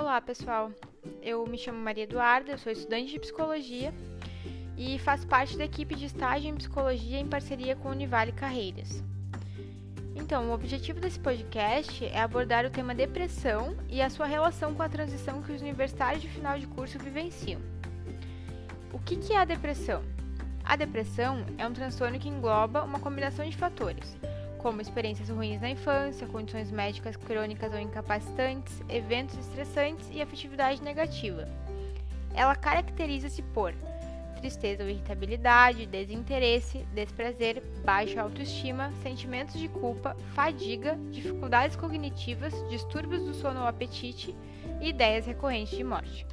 Olá, pessoal. Eu me chamo Maria Eduarda, eu sou estudante de psicologia e faço parte da equipe de estágio em psicologia em parceria com Univale Carreiras. Então, o objetivo desse podcast é abordar o tema depressão e a sua relação com a transição que os universitários de final de curso vivenciam. O que é a depressão? A depressão é um transtorno que engloba uma combinação de fatores, como experiências ruins na infância, condições médicas crônicas ou incapacitantes, eventos estressantes e afetividade negativa. Ela caracteriza-se por tristeza ou irritabilidade, desinteresse, desprazer, baixa autoestima, sentimentos de culpa, fadiga, dificuldades cognitivas, distúrbios do sono ou apetite e ideias recorrentes de morte.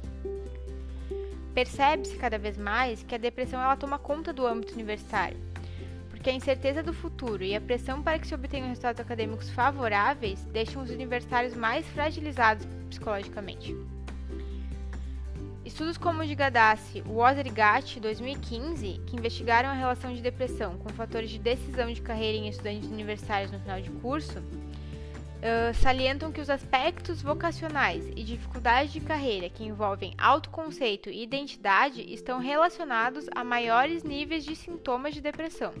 Percebe-se cada vez mais que a depressão ela toma conta do âmbito universitário, porque a incerteza do futuro e a pressão para que se obtenham resultados acadêmicos favoráveis deixam os universitários mais fragilizados psicologicamente. Estudos como o de Gadassi, Wozer e Gatti, 2015, que investigaram a relação de depressão com fatores de decisão de carreira em estudantes universitários no final de curso, uh, salientam que os aspectos vocacionais e dificuldades de carreira que envolvem autoconceito e identidade estão relacionados a maiores níveis de sintomas de depressão.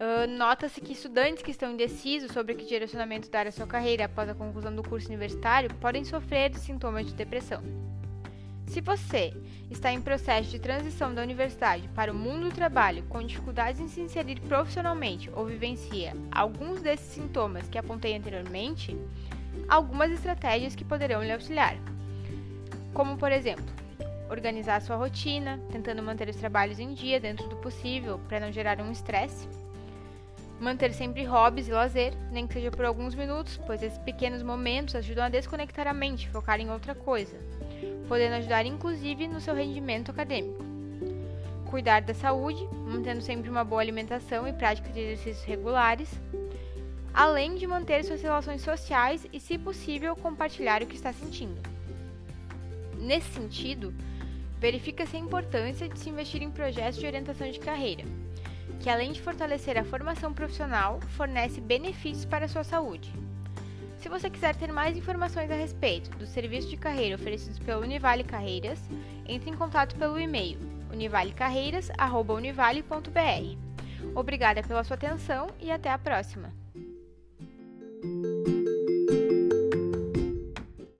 Uh, Nota-se que estudantes que estão indecisos sobre que direcionamento dar a sua carreira após a conclusão do curso universitário podem sofrer de sintomas de depressão. Se você está em processo de transição da universidade para o mundo do trabalho com dificuldades em se inserir profissionalmente ou vivencia alguns desses sintomas que apontei anteriormente, algumas estratégias que poderão lhe auxiliar. Como, por exemplo, organizar sua rotina, tentando manter os trabalhos em dia dentro do possível para não gerar um estresse Manter sempre hobbies e lazer, nem que seja por alguns minutos, pois esses pequenos momentos ajudam a desconectar a mente, focar em outra coisa, podendo ajudar inclusive no seu rendimento acadêmico. Cuidar da saúde, mantendo sempre uma boa alimentação e prática de exercícios regulares, além de manter suas relações sociais e, se possível, compartilhar o que está sentindo. Nesse sentido, verifica-se a importância de se investir em projetos de orientação de carreira que além de fortalecer a formação profissional, fornece benefícios para a sua saúde. Se você quiser ter mais informações a respeito do serviço de carreira oferecidos pela Univale Carreiras, entre em contato pelo e-mail univalecarreiras@univale.br. Obrigada pela sua atenção e até a próxima.